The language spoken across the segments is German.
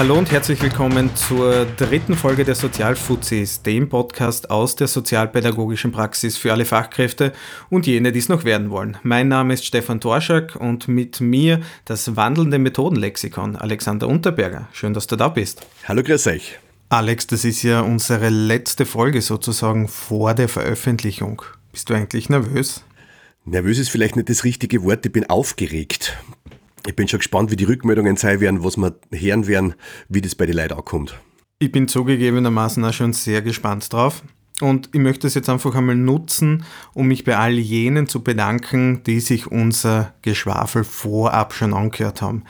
Hallo und herzlich willkommen zur dritten Folge der Sozialfuzis, dem Podcast aus der sozialpädagogischen Praxis für alle Fachkräfte und jene, die es noch werden wollen. Mein Name ist Stefan Torschak und mit mir das wandelnde Methodenlexikon, Alexander Unterberger. Schön, dass du da bist. Hallo, grüß euch. Alex, das ist ja unsere letzte Folge sozusagen vor der Veröffentlichung. Bist du eigentlich nervös? Nervös ist vielleicht nicht das richtige Wort, ich bin aufgeregt. Ich bin schon gespannt, wie die Rückmeldungen sein werden, was wir hören werden, wie das bei den Leuten ankommt. Ich bin zugegebenermaßen auch schon sehr gespannt drauf. Und ich möchte es jetzt einfach einmal nutzen, um mich bei all jenen zu bedanken, die sich unser Geschwafel vorab schon angehört haben.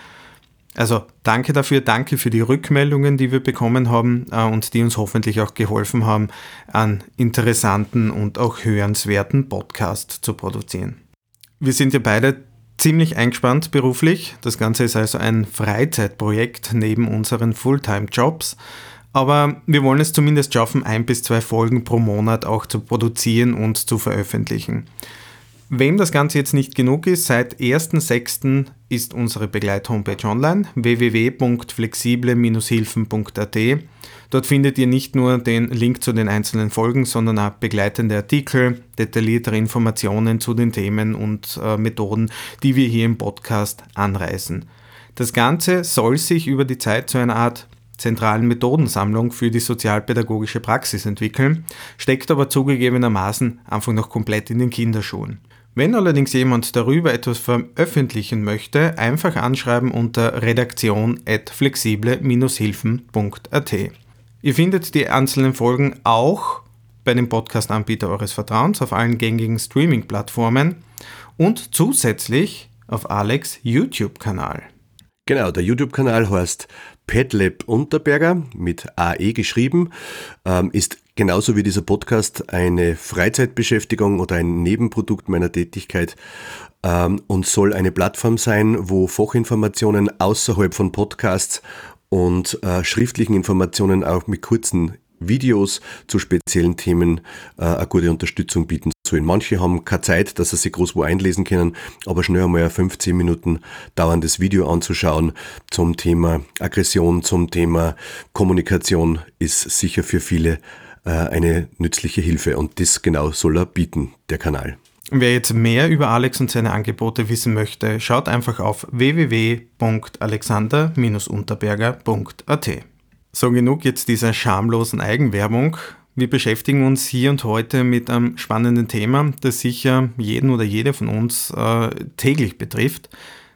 Also danke dafür, danke für die Rückmeldungen, die wir bekommen haben äh, und die uns hoffentlich auch geholfen haben, einen interessanten und auch hörenswerten Podcast zu produzieren. Wir sind ja beide ziemlich eingespannt beruflich. Das Ganze ist also ein Freizeitprojekt neben unseren Fulltime-Jobs. Aber wir wollen es zumindest schaffen, ein bis zwei Folgen pro Monat auch zu produzieren und zu veröffentlichen. Wem das Ganze jetzt nicht genug ist, seit 1.6. ist unsere Begleit-Homepage online www.flexible-hilfen.at. Dort findet ihr nicht nur den Link zu den einzelnen Folgen, sondern auch begleitende Artikel, detailliertere Informationen zu den Themen und äh, Methoden, die wir hier im Podcast anreißen. Das Ganze soll sich über die Zeit zu einer Art zentralen Methodensammlung für die sozialpädagogische Praxis entwickeln, steckt aber zugegebenermaßen einfach noch komplett in den Kinderschuhen. Wenn allerdings jemand darüber etwas veröffentlichen möchte, einfach anschreiben unter redaktion.flexible-hilfen.at. Ihr findet die einzelnen Folgen auch bei dem Podcast-Anbieter eures Vertrauens auf allen gängigen Streaming-Plattformen und zusätzlich auf Alex YouTube-Kanal. Genau, der YouTube-Kanal heißt Petlab Unterberger mit AE geschrieben, ähm, ist genauso wie dieser Podcast eine Freizeitbeschäftigung oder ein Nebenprodukt meiner Tätigkeit ähm, und soll eine Plattform sein, wo Fachinformationen außerhalb von Podcasts und äh, schriftlichen Informationen auch mit kurzen Videos zu speziellen Themen äh, eine gute Unterstützung bieten sollen. Manche haben keine Zeit, dass sie sich groß wo einlesen können, aber schnell einmal ein 15 Minuten dauerndes Video anzuschauen zum Thema Aggression, zum Thema Kommunikation ist sicher für viele äh, eine nützliche Hilfe und das genau soll er bieten, der Kanal. Wer jetzt mehr über Alex und seine Angebote wissen möchte, schaut einfach auf www.alexander-unterberger.at. So genug jetzt dieser schamlosen Eigenwerbung. Wir beschäftigen uns hier und heute mit einem spannenden Thema, das sicher jeden oder jede von uns äh, täglich betrifft,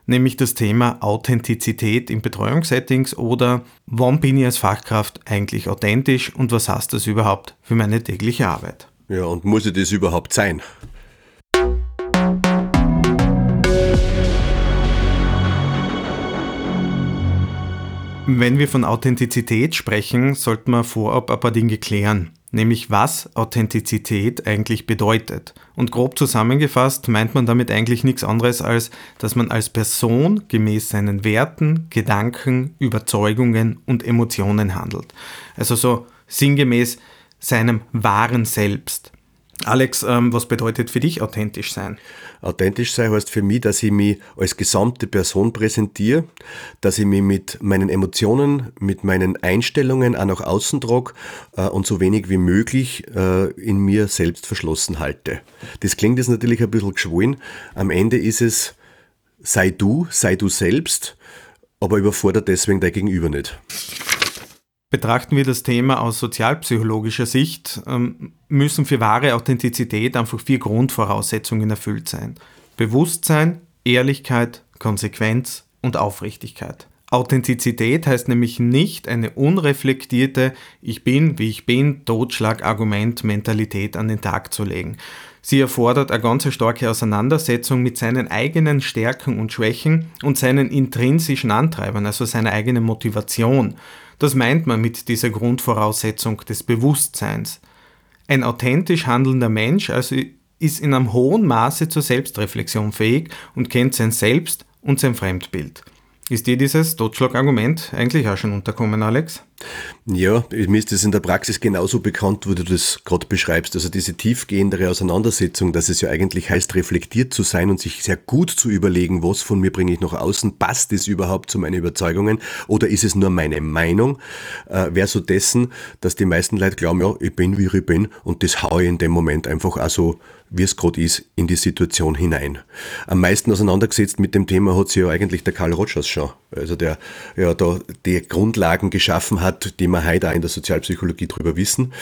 nämlich das Thema Authentizität in Betreuungssettings oder wann bin ich als Fachkraft eigentlich authentisch und was heißt das überhaupt für meine tägliche Arbeit? Ja, und muss ich das überhaupt sein? Wenn wir von Authentizität sprechen, sollten wir vorab ein paar Dinge klären, nämlich was Authentizität eigentlich bedeutet. Und grob zusammengefasst meint man damit eigentlich nichts anderes als, dass man als Person gemäß seinen Werten, Gedanken, Überzeugungen und Emotionen handelt. Also so sinngemäß seinem wahren Selbst. Alex, ähm, was bedeutet für dich authentisch sein? Authentisch sein heißt für mich, dass ich mich als gesamte Person präsentiere, dass ich mich mit meinen Emotionen, mit meinen Einstellungen auch nach außen trage äh, und so wenig wie möglich äh, in mir selbst verschlossen halte. Das klingt jetzt natürlich ein bisschen geschwollen. Am Ende ist es, sei du, sei du selbst, aber überfordert deswegen dein Gegenüber nicht. Betrachten wir das Thema aus sozialpsychologischer Sicht, ähm, müssen für wahre Authentizität einfach vier Grundvoraussetzungen erfüllt sein. Bewusstsein, Ehrlichkeit, Konsequenz und Aufrichtigkeit. Authentizität heißt nämlich nicht eine unreflektierte Ich bin, wie ich bin, Totschlagargument, Mentalität an den Tag zu legen. Sie erfordert eine ganz starke Auseinandersetzung mit seinen eigenen Stärken und Schwächen und seinen intrinsischen Antreibern, also seiner eigenen Motivation. Das meint man mit dieser Grundvoraussetzung des Bewusstseins. Ein authentisch handelnder Mensch also ist in einem hohen Maße zur Selbstreflexion fähig und kennt sein Selbst und sein Fremdbild. Ist dir dieses Totschlagargument eigentlich auch schon unterkommen, Alex? Ja, mir ist das in der Praxis genauso bekannt, wo du das gerade beschreibst. Also diese tiefgehendere Auseinandersetzung, dass es ja eigentlich heißt, reflektiert zu sein und sich sehr gut zu überlegen, was von mir bringe ich nach außen, passt es überhaupt zu meinen Überzeugungen oder ist es nur meine Meinung, äh, wäre so dessen, dass die meisten Leute glauben, ja, ich bin wie ich bin und das haue ich in dem Moment einfach auch so wie es gerade ist, in die Situation hinein. Am meisten auseinandergesetzt mit dem Thema hat sich ja eigentlich der Karl Rogers schon. Also der ja da die Grundlagen geschaffen hat, die wir heute auch in der Sozialpsychologie drüber wissen.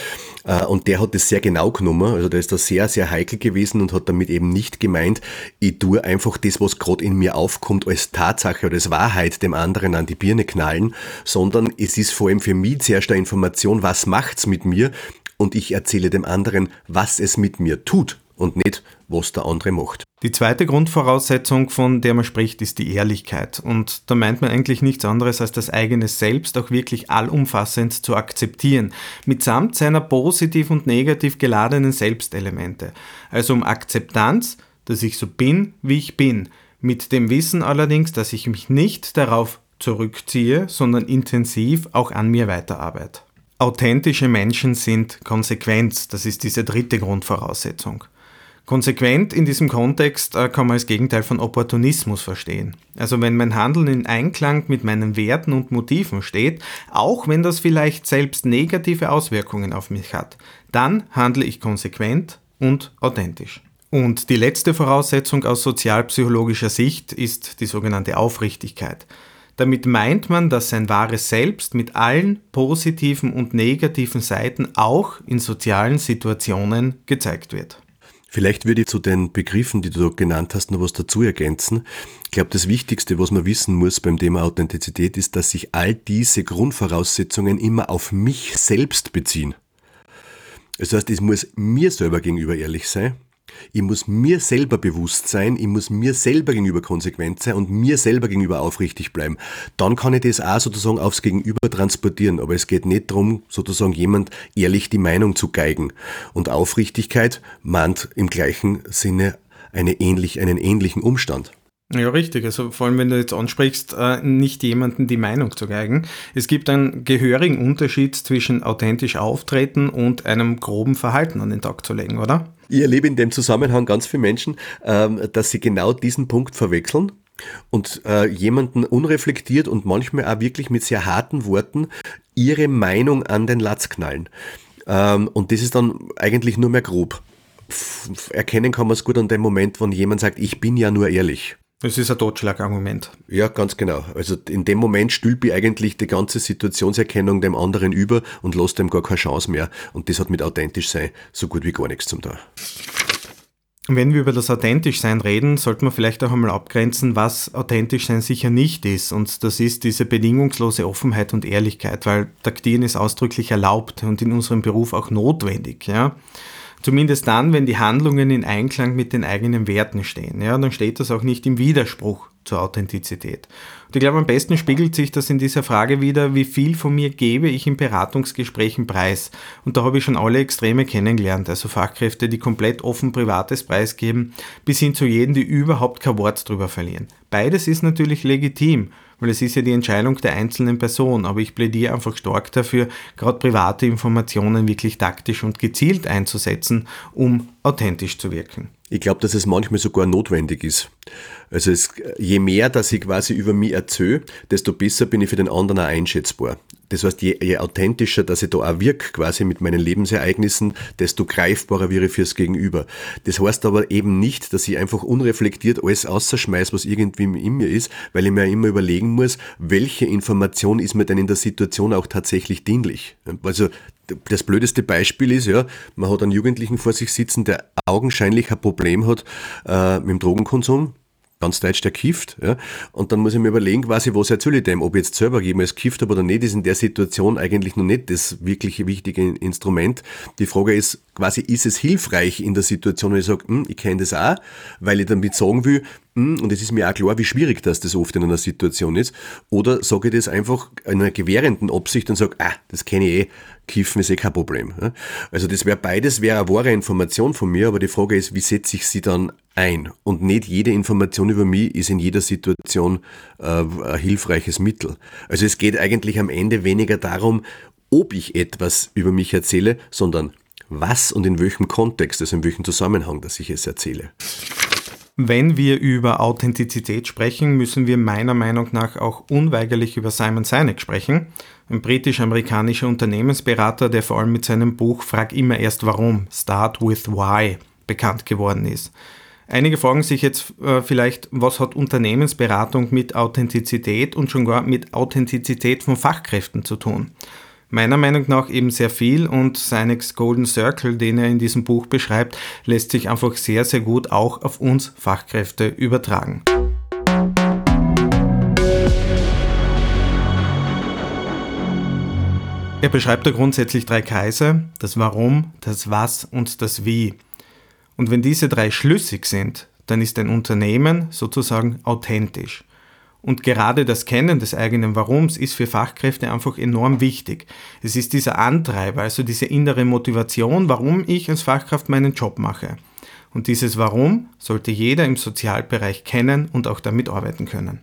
Äh, und der hat das sehr genau genommen. Also der ist da sehr, sehr heikel gewesen und hat damit eben nicht gemeint, ich tue einfach das, was gerade in mir aufkommt, als Tatsache oder als Wahrheit dem anderen an die Birne knallen, sondern es ist vor allem für mich zuerst eine Information, was macht's mit mir und ich erzähle dem anderen, was es mit mir tut und nicht, was der andere macht. Die zweite Grundvoraussetzung, von der man spricht, ist die Ehrlichkeit. Und da meint man eigentlich nichts anderes, als das eigene Selbst auch wirklich allumfassend zu akzeptieren, mitsamt seiner positiv und negativ geladenen Selbstelemente. Also um Akzeptanz, dass ich so bin, wie ich bin, mit dem Wissen allerdings, dass ich mich nicht darauf zurückziehe, sondern intensiv auch an mir weiterarbeite. Authentische Menschen sind konsequent, das ist diese dritte Grundvoraussetzung. Konsequent in diesem Kontext äh, kann man als Gegenteil von Opportunismus verstehen. Also wenn mein Handeln in Einklang mit meinen Werten und Motiven steht, auch wenn das vielleicht selbst negative Auswirkungen auf mich hat, dann handle ich konsequent und authentisch. Und die letzte Voraussetzung aus sozialpsychologischer Sicht ist die sogenannte Aufrichtigkeit. Damit meint man, dass sein wahres Selbst mit allen positiven und negativen Seiten auch in sozialen Situationen gezeigt wird. Vielleicht würde ich zu den Begriffen, die du genannt hast, noch was dazu ergänzen. Ich glaube, das Wichtigste, was man wissen muss beim Thema Authentizität, ist, dass sich all diese Grundvoraussetzungen immer auf mich selbst beziehen. Das heißt, es muss mir selber gegenüber ehrlich sein. Ich muss mir selber bewusst sein, ich muss mir selber gegenüber konsequent sein und mir selber gegenüber aufrichtig bleiben. Dann kann ich das auch sozusagen aufs Gegenüber transportieren. Aber es geht nicht darum, sozusagen jemand ehrlich die Meinung zu geigen. Und Aufrichtigkeit mahnt im gleichen Sinne eine ähnlich, einen ähnlichen Umstand. Ja, richtig. Also vor allem, wenn du jetzt ansprichst, äh, nicht jemanden die Meinung zu geigen. Es gibt einen gehörigen Unterschied zwischen authentisch auftreten und einem groben Verhalten an den Tag zu legen, oder? Ich erlebe in dem Zusammenhang ganz viele Menschen, ähm, dass sie genau diesen Punkt verwechseln und äh, jemanden unreflektiert und manchmal auch wirklich mit sehr harten Worten ihre Meinung an den Latz knallen. Ähm, und das ist dann eigentlich nur mehr grob. Erkennen kann man es gut an dem Moment, wenn jemand sagt, ich bin ja nur ehrlich. Das ist ein Totschlagargument. Ja, ganz genau. Also in dem Moment stülpe ich eigentlich die ganze Situationserkennung dem anderen über und lasse dem gar keine Chance mehr. Und das hat mit authentisch sein so gut wie gar nichts zum tun. Wenn wir über das authentisch sein reden, sollten wir vielleicht auch einmal abgrenzen, was authentisch sein sicher nicht ist. Und das ist diese bedingungslose Offenheit und Ehrlichkeit, weil Taktieren ist ausdrücklich erlaubt und in unserem Beruf auch notwendig. Ja? Zumindest dann, wenn die Handlungen in Einklang mit den eigenen Werten stehen. Ja, dann steht das auch nicht im Widerspruch zur Authentizität. Und ich glaube, am besten spiegelt sich das in dieser Frage wieder, wie viel von mir gebe ich in Beratungsgesprächen preis. Und da habe ich schon alle Extreme kennengelernt, also Fachkräfte, die komplett offen privates Preis geben, bis hin zu jenen, die überhaupt kein Wort drüber verlieren. Beides ist natürlich legitim weil es ist ja die Entscheidung der einzelnen Person, aber ich plädiere einfach stark dafür, gerade private Informationen wirklich taktisch und gezielt einzusetzen, um authentisch zu wirken. Ich glaube, dass es manchmal sogar notwendig ist. Also es, je mehr, dass ich quasi über mich erzähle, desto besser bin ich für den anderen auch einschätzbar. Das heißt, je, je authentischer, dass ich da auch wirke, quasi mit meinen Lebensereignissen, desto greifbarer wäre ich fürs Gegenüber. Das heißt aber eben nicht, dass ich einfach unreflektiert alles außerschmeiß, was irgendwie in mir ist, weil ich mir immer überlegen muss, welche Information ist mir denn in der Situation auch tatsächlich dienlich. Also das blödeste Beispiel ist, ja, man hat einen Jugendlichen vor sich sitzen, der augenscheinlich ein Problem hat äh, mit dem Drogenkonsum, ganz deutsch, der kifft. Ja? Und dann muss ich mir überlegen, quasi, was erzähle ich dem, ob ich jetzt selber jemals kifft habe oder nicht, ist in der Situation eigentlich noch nicht das wirklich wichtige Instrument. Die Frage ist quasi, ist es hilfreich in der Situation, wenn ich sage, hm, ich kenne das auch, weil ich damit sagen will, hm, und es ist mir auch klar, wie schwierig das, das oft in einer Situation ist, oder sage ich das einfach in einer gewährenden Absicht und sage, ah, das kenne ich eh, Kiffen ist eh kein Problem. Also das wäre beides, wäre eine wahre Information von mir, aber die Frage ist, wie setze ich sie dann ein. Und nicht jede Information über mich ist in jeder Situation äh, ein hilfreiches Mittel. Also es geht eigentlich am Ende weniger darum, ob ich etwas über mich erzähle, sondern was und in welchem Kontext, also in welchem Zusammenhang, dass ich es erzähle. Wenn wir über Authentizität sprechen, müssen wir meiner Meinung nach auch unweigerlich über Simon Sinek sprechen, ein britisch-amerikanischer Unternehmensberater, der vor allem mit seinem Buch Frag immer erst warum, Start with Why, bekannt geworden ist. Einige fragen sich jetzt äh, vielleicht, was hat Unternehmensberatung mit Authentizität und schon gar mit Authentizität von Fachkräften zu tun? Meiner Meinung nach eben sehr viel und Sinex Golden Circle, den er in diesem Buch beschreibt, lässt sich einfach sehr, sehr gut auch auf uns Fachkräfte übertragen. Er beschreibt da grundsätzlich drei Kreise, das Warum, das Was und das Wie. Und wenn diese drei schlüssig sind, dann ist ein Unternehmen sozusagen authentisch. Und gerade das Kennen des eigenen Warums ist für Fachkräfte einfach enorm wichtig. Es ist dieser Antreiber, also diese innere Motivation, warum ich als Fachkraft meinen Job mache. Und dieses Warum sollte jeder im Sozialbereich kennen und auch damit arbeiten können.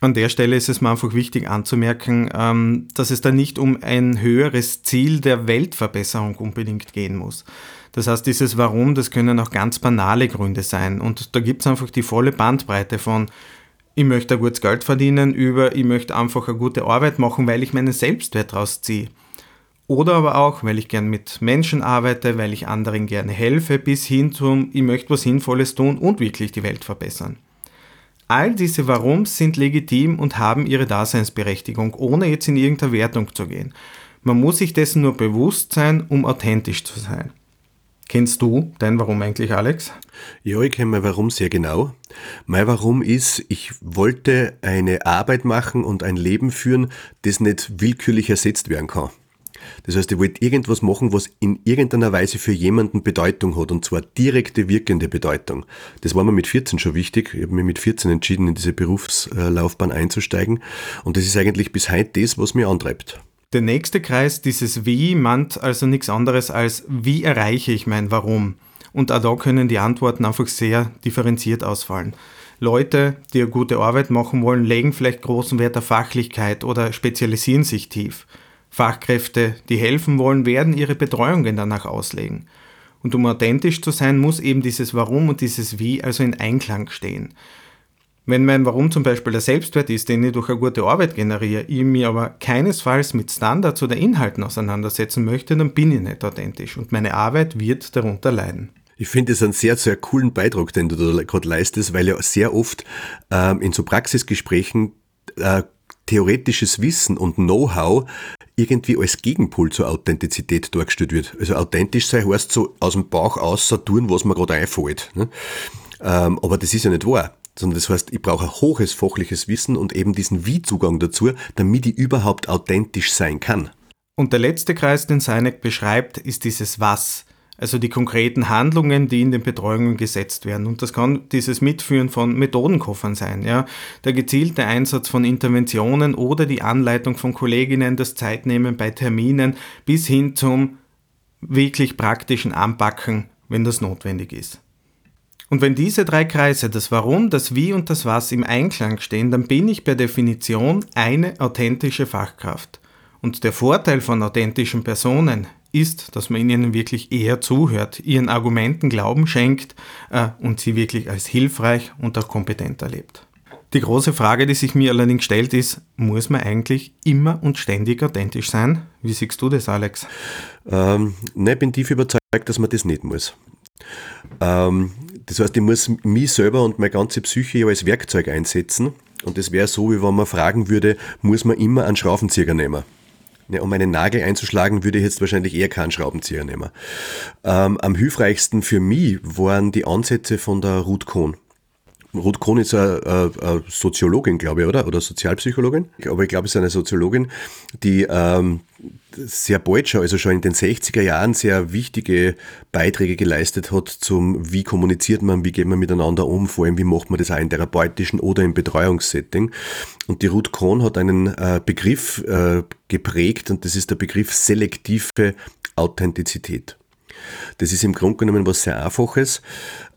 An der Stelle ist es mir einfach wichtig anzumerken, ähm, dass es da nicht um ein höheres Ziel der Weltverbesserung unbedingt gehen muss. Das heißt, dieses Warum, das können auch ganz banale Gründe sein. Und da gibt es einfach die volle Bandbreite von ich möchte ein gutes Geld verdienen, über ich möchte einfach eine gute Arbeit machen, weil ich meinen Selbstwert rausziehe. Oder aber auch, weil ich gern mit Menschen arbeite, weil ich anderen gerne helfe, bis hin zum, ich möchte was Sinnvolles tun und wirklich die Welt verbessern. All diese Warums sind legitim und haben ihre Daseinsberechtigung, ohne jetzt in irgendeine Wertung zu gehen. Man muss sich dessen nur bewusst sein, um authentisch zu sein. Kennst du dein Warum eigentlich, Alex? Ja, ich kenne mein Warum sehr genau. Mein Warum ist, ich wollte eine Arbeit machen und ein Leben führen, das nicht willkürlich ersetzt werden kann. Das heißt, ich wollte irgendwas machen, was in irgendeiner Weise für jemanden Bedeutung hat, und zwar direkte, wirkende Bedeutung. Das war mir mit 14 schon wichtig. Ich habe mich mit 14 entschieden, in diese Berufslaufbahn einzusteigen. Und das ist eigentlich bis heute das, was mich antreibt. Der nächste Kreis, dieses Wie, meint also nichts anderes als, wie erreiche ich mein Warum? Und auch da können die Antworten einfach sehr differenziert ausfallen. Leute, die eine gute Arbeit machen wollen, legen vielleicht großen Wert auf Fachlichkeit oder spezialisieren sich tief. Fachkräfte, die helfen wollen, werden ihre Betreuungen danach auslegen. Und um authentisch zu sein, muss eben dieses Warum und dieses Wie also in Einklang stehen. Wenn mein Warum zum Beispiel der Selbstwert ist, den ich durch eine gute Arbeit generiere, ich mir aber keinesfalls mit Standards oder Inhalten auseinandersetzen möchte, dann bin ich nicht authentisch und meine Arbeit wird darunter leiden. Ich finde es einen sehr, sehr coolen Beitrag, den du da gerade leistest, weil ja sehr oft ähm, in so Praxisgesprächen äh, theoretisches Wissen und Know-how irgendwie als Gegenpol zur Authentizität dargestellt wird. Also authentisch sein heißt so aus dem Bauch aus so tun, was mir gerade einfällt. Ne? Ähm, aber das ist ja nicht wahr sondern das heißt, ich brauche ein hohes fachliches Wissen und eben diesen Wie-Zugang dazu, damit ich überhaupt authentisch sein kann. Und der letzte Kreis, den Seinek beschreibt, ist dieses Was, also die konkreten Handlungen, die in den Betreuungen gesetzt werden. Und das kann dieses Mitführen von Methodenkoffern sein, ja, der gezielte Einsatz von Interventionen oder die Anleitung von Kolleginnen, das Zeitnehmen bei Terminen bis hin zum wirklich praktischen Anpacken, wenn das notwendig ist. Und wenn diese drei Kreise, das Warum, das Wie und das Was im Einklang stehen, dann bin ich per Definition eine authentische Fachkraft. Und der Vorteil von authentischen Personen ist, dass man ihnen wirklich eher zuhört, ihren Argumenten Glauben schenkt äh, und sie wirklich als hilfreich und auch kompetent erlebt. Die große Frage, die sich mir allerdings stellt, ist, muss man eigentlich immer und ständig authentisch sein? Wie siehst du das, Alex? Ähm, ne, ich bin tief überzeugt, dass man das nicht muss. Ähm, das heißt, ich muss mich selber und meine ganze Psyche als Werkzeug einsetzen. Und das wäre so, wie wenn man fragen würde, muss man immer einen Schraubenzieher nehmen? Ja, um einen Nagel einzuschlagen, würde ich jetzt wahrscheinlich eher keinen Schraubenzieher nehmen. Ähm, am hilfreichsten für mich waren die Ansätze von der Ruth Kohn. Ruth Kohn ist eine, eine, Soziologin, glaube ich, oder? Oder Sozialpsychologin. Aber ich glaube, es ist eine Soziologin, die ähm, sehr bald schon, also schon in den 60er Jahren, sehr wichtige Beiträge geleistet hat zum, wie kommuniziert man, wie geht man miteinander um, vor allem, wie macht man das auch in therapeutischen oder im Betreuungssetting. Und die Ruth Kohn hat einen äh, Begriff äh, geprägt und das ist der Begriff selektive Authentizität. Das ist im Grunde genommen was sehr Einfaches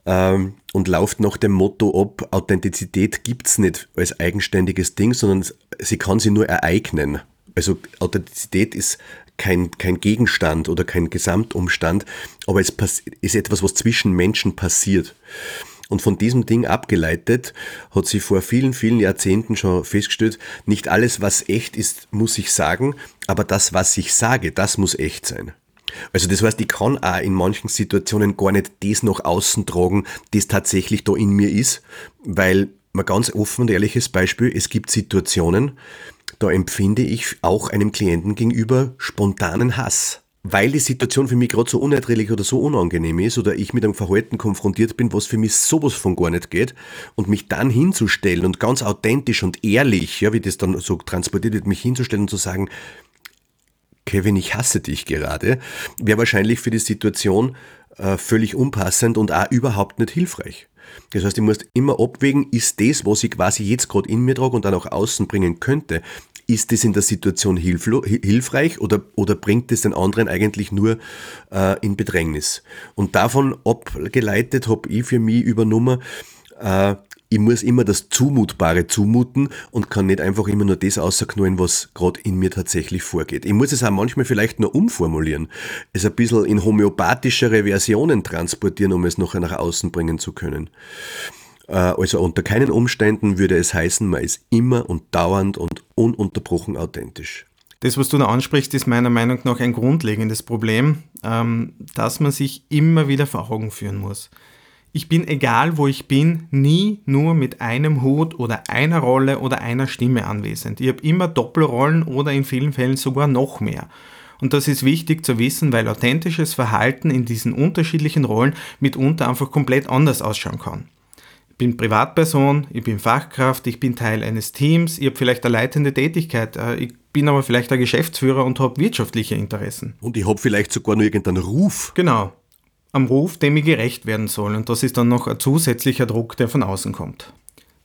ähm, und läuft nach dem Motto ab, Authentizität gibt's nicht als eigenständiges Ding, sondern sie kann sie nur ereignen. Also Authentizität ist kein, kein Gegenstand oder kein Gesamtumstand, aber es ist etwas, was zwischen Menschen passiert. Und von diesem Ding abgeleitet hat sie vor vielen, vielen Jahrzehnten schon festgestellt, nicht alles, was echt ist, muss ich sagen, aber das, was ich sage, das muss echt sein. Also das heißt, ich kann auch in manchen Situationen gar nicht das nach außen tragen, das tatsächlich da in mir ist, weil mal ganz offen und ehrliches Beispiel, es gibt Situationen, da empfinde ich auch einem Klienten gegenüber spontanen Hass weil die Situation für mich gerade so unerträglich oder so unangenehm ist oder ich mit einem Verhalten konfrontiert bin, was für mich sowas von gar nicht geht und mich dann hinzustellen und ganz authentisch und ehrlich, ja, wie das dann so transportiert wird, mich hinzustellen und zu sagen, Kevin, ich hasse dich gerade, wäre wahrscheinlich für die Situation äh, völlig unpassend und auch überhaupt nicht hilfreich. Das heißt, ich muss immer abwägen, ist das, was ich quasi jetzt gerade in mir trage und dann auch außen bringen könnte, ist das in der Situation hilfreich oder, oder bringt es den anderen eigentlich nur äh, in Bedrängnis? Und davon abgeleitet habe ich für mich übernommen, äh, ich muss immer das Zumutbare zumuten und kann nicht einfach immer nur das außerknallen, was gerade in mir tatsächlich vorgeht. Ich muss es auch manchmal vielleicht nur umformulieren, es ein bisschen in homöopathischere Versionen transportieren, um es nachher nach außen bringen zu können. Äh, also unter keinen Umständen würde es heißen, man ist immer und dauernd und ununterbrochen authentisch. Das, was du da ansprichst, ist meiner Meinung nach ein grundlegendes Problem, ähm, das man sich immer wieder vor Augen führen muss. Ich bin, egal wo ich bin, nie nur mit einem Hut oder einer Rolle oder einer Stimme anwesend. Ich habe immer Doppelrollen oder in vielen Fällen sogar noch mehr. Und das ist wichtig zu wissen, weil authentisches Verhalten in diesen unterschiedlichen Rollen mitunter einfach komplett anders ausschauen kann bin Privatperson, ich bin Fachkraft, ich bin Teil eines Teams, ich habe vielleicht eine leitende Tätigkeit, äh, ich bin aber vielleicht ein Geschäftsführer und habe wirtschaftliche Interessen. Und ich habe vielleicht sogar nur irgendeinen Ruf. Genau, am Ruf, dem ich gerecht werden soll. Und das ist dann noch ein zusätzlicher Druck, der von außen kommt.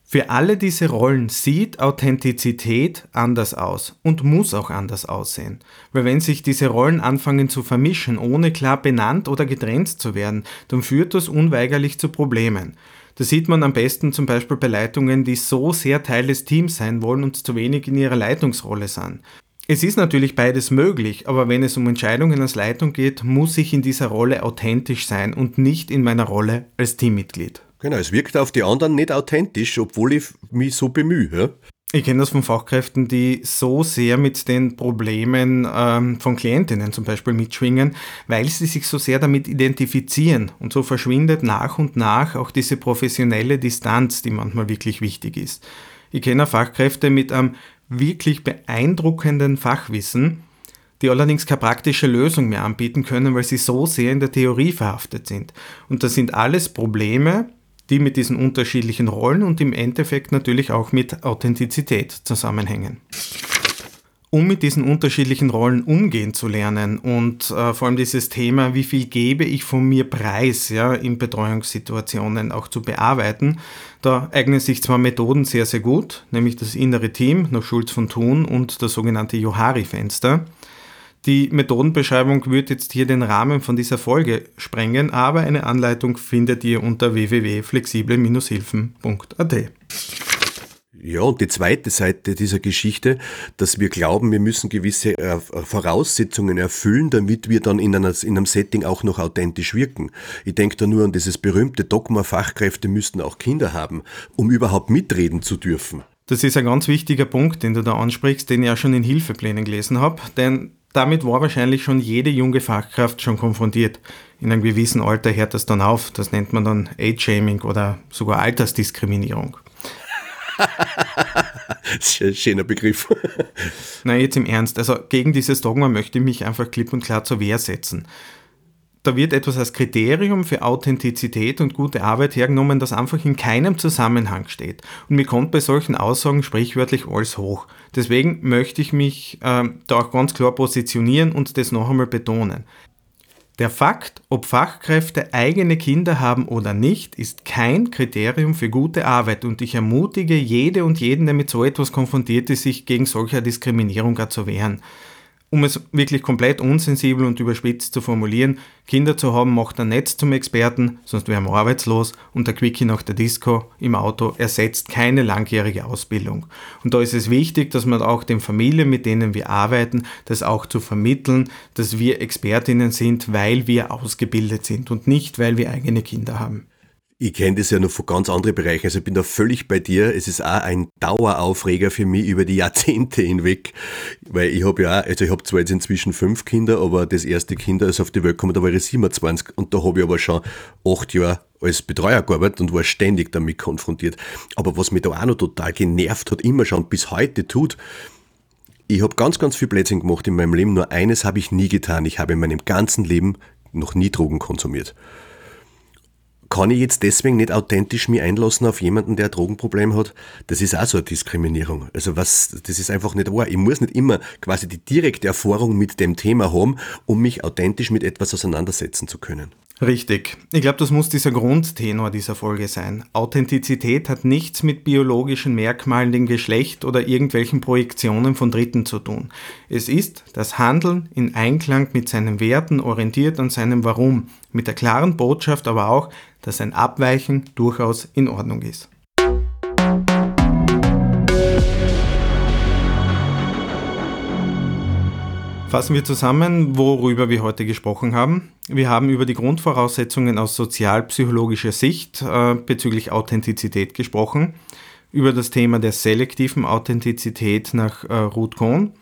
Für alle diese Rollen sieht Authentizität anders aus und muss auch anders aussehen. Weil wenn sich diese Rollen anfangen zu vermischen, ohne klar benannt oder getrennt zu werden, dann führt das unweigerlich zu Problemen. Das sieht man am besten zum Beispiel bei Leitungen, die so sehr Teil des Teams sein wollen und zu wenig in ihrer Leitungsrolle sind. Es ist natürlich beides möglich, aber wenn es um Entscheidungen als Leitung geht, muss ich in dieser Rolle authentisch sein und nicht in meiner Rolle als Teammitglied. Genau, es wirkt auf die anderen nicht authentisch, obwohl ich mich so bemühe. Ich kenne das von Fachkräften, die so sehr mit den Problemen ähm, von Klientinnen zum Beispiel mitschwingen, weil sie sich so sehr damit identifizieren. Und so verschwindet nach und nach auch diese professionelle Distanz, die manchmal wirklich wichtig ist. Ich kenne Fachkräfte mit einem wirklich beeindruckenden Fachwissen, die allerdings keine praktische Lösung mehr anbieten können, weil sie so sehr in der Theorie verhaftet sind. Und das sind alles Probleme, die mit diesen unterschiedlichen Rollen und im Endeffekt natürlich auch mit Authentizität zusammenhängen. Um mit diesen unterschiedlichen Rollen umgehen zu lernen und äh, vor allem dieses Thema, wie viel gebe ich von mir preis, ja, in Betreuungssituationen auch zu bearbeiten, da eignen sich zwar Methoden sehr, sehr gut, nämlich das innere Team nach Schulz von Thun und das sogenannte Johari-Fenster. Die Methodenbeschreibung wird jetzt hier den Rahmen von dieser Folge sprengen, aber eine Anleitung findet ihr unter www.flexible-hilfen.at. Ja, und die zweite Seite dieser Geschichte, dass wir glauben, wir müssen gewisse äh, Voraussetzungen erfüllen, damit wir dann in, einer, in einem Setting auch noch authentisch wirken. Ich denke da nur an dieses berühmte Dogma, Fachkräfte müssten auch Kinder haben, um überhaupt mitreden zu dürfen. Das ist ein ganz wichtiger Punkt, den du da ansprichst, den ich auch schon in Hilfeplänen gelesen habe, denn damit war wahrscheinlich schon jede junge Fachkraft schon konfrontiert. In einem gewissen Alter hört das dann auf. Das nennt man dann Age-Shaming oder sogar Altersdiskriminierung. schöner Begriff. Nein, jetzt im Ernst. Also gegen dieses Dogma möchte ich mich einfach klipp und klar zur Wehr setzen da wird etwas als Kriterium für Authentizität und gute Arbeit hergenommen, das einfach in keinem Zusammenhang steht. Und mir kommt bei solchen Aussagen sprichwörtlich alles hoch. Deswegen möchte ich mich äh, da auch ganz klar positionieren und das noch einmal betonen. Der Fakt, ob Fachkräfte eigene Kinder haben oder nicht, ist kein Kriterium für gute Arbeit und ich ermutige jede und jeden, der mit so etwas konfrontiert ist, sich gegen solcher Diskriminierung zu wehren. Um es wirklich komplett unsensibel und überspitzt zu formulieren, Kinder zu haben macht ein Netz zum Experten, sonst wären wir arbeitslos und der Quickie nach der Disco im Auto ersetzt keine langjährige Ausbildung. Und da ist es wichtig, dass man auch den Familien, mit denen wir arbeiten, das auch zu vermitteln, dass wir Expertinnen sind, weil wir ausgebildet sind und nicht, weil wir eigene Kinder haben. Ich kenne das ja noch von ganz anderen Bereichen, also ich bin da völlig bei dir. Es ist auch ein Daueraufreger für mich über die Jahrzehnte hinweg, weil ich habe ja auch, also ich habe zwar jetzt inzwischen fünf Kinder, aber das erste Kind ist auf die Welt gekommen, da war ich 27 und da habe ich aber schon acht Jahre als Betreuer gearbeitet und war ständig damit konfrontiert. Aber was mich da auch noch total genervt hat, immer schon bis heute tut, ich habe ganz, ganz viel Plätzchen gemacht in meinem Leben, nur eines habe ich nie getan. Ich habe in meinem ganzen Leben noch nie Drogen konsumiert kann ich jetzt deswegen nicht authentisch mich einlassen auf jemanden, der ein Drogenproblem hat? Das ist auch so eine Diskriminierung. Also was, das ist einfach nicht wahr. Ich muss nicht immer quasi die direkte Erfahrung mit dem Thema haben, um mich authentisch mit etwas auseinandersetzen zu können. Richtig. Ich glaube, das muss dieser Grundtenor dieser Folge sein. Authentizität hat nichts mit biologischen Merkmalen, dem Geschlecht oder irgendwelchen Projektionen von Dritten zu tun. Es ist das Handeln in Einklang mit seinen Werten, orientiert an seinem Warum, mit der klaren Botschaft aber auch, dass ein Abweichen durchaus in Ordnung ist. Fassen wir zusammen, worüber wir heute gesprochen haben. Wir haben über die Grundvoraussetzungen aus sozialpsychologischer Sicht äh, bezüglich Authentizität gesprochen, über das Thema der selektiven Authentizität nach äh, Ruth Kohn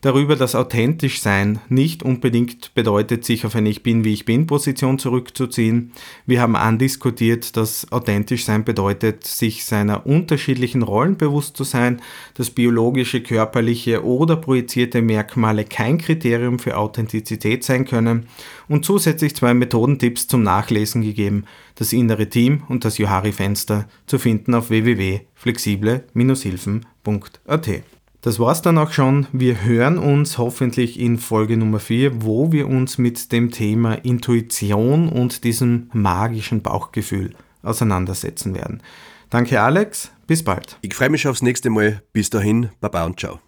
darüber, dass authentisch sein nicht unbedingt bedeutet, sich auf eine Ich bin wie ich bin Position zurückzuziehen. Wir haben andiskutiert, dass authentisch sein bedeutet, sich seiner unterschiedlichen Rollen bewusst zu sein, dass biologische, körperliche oder projizierte Merkmale kein Kriterium für Authentizität sein können und zusätzlich zwei Methodentipps zum Nachlesen gegeben, das innere Team und das Johari-Fenster zu finden auf www.flexible-hilfen.at. Das war's dann auch schon. Wir hören uns hoffentlich in Folge Nummer 4, wo wir uns mit dem Thema Intuition und diesem magischen Bauchgefühl auseinandersetzen werden. Danke Alex, bis bald. Ich freue mich aufs nächste Mal. Bis dahin, Baba und ciao.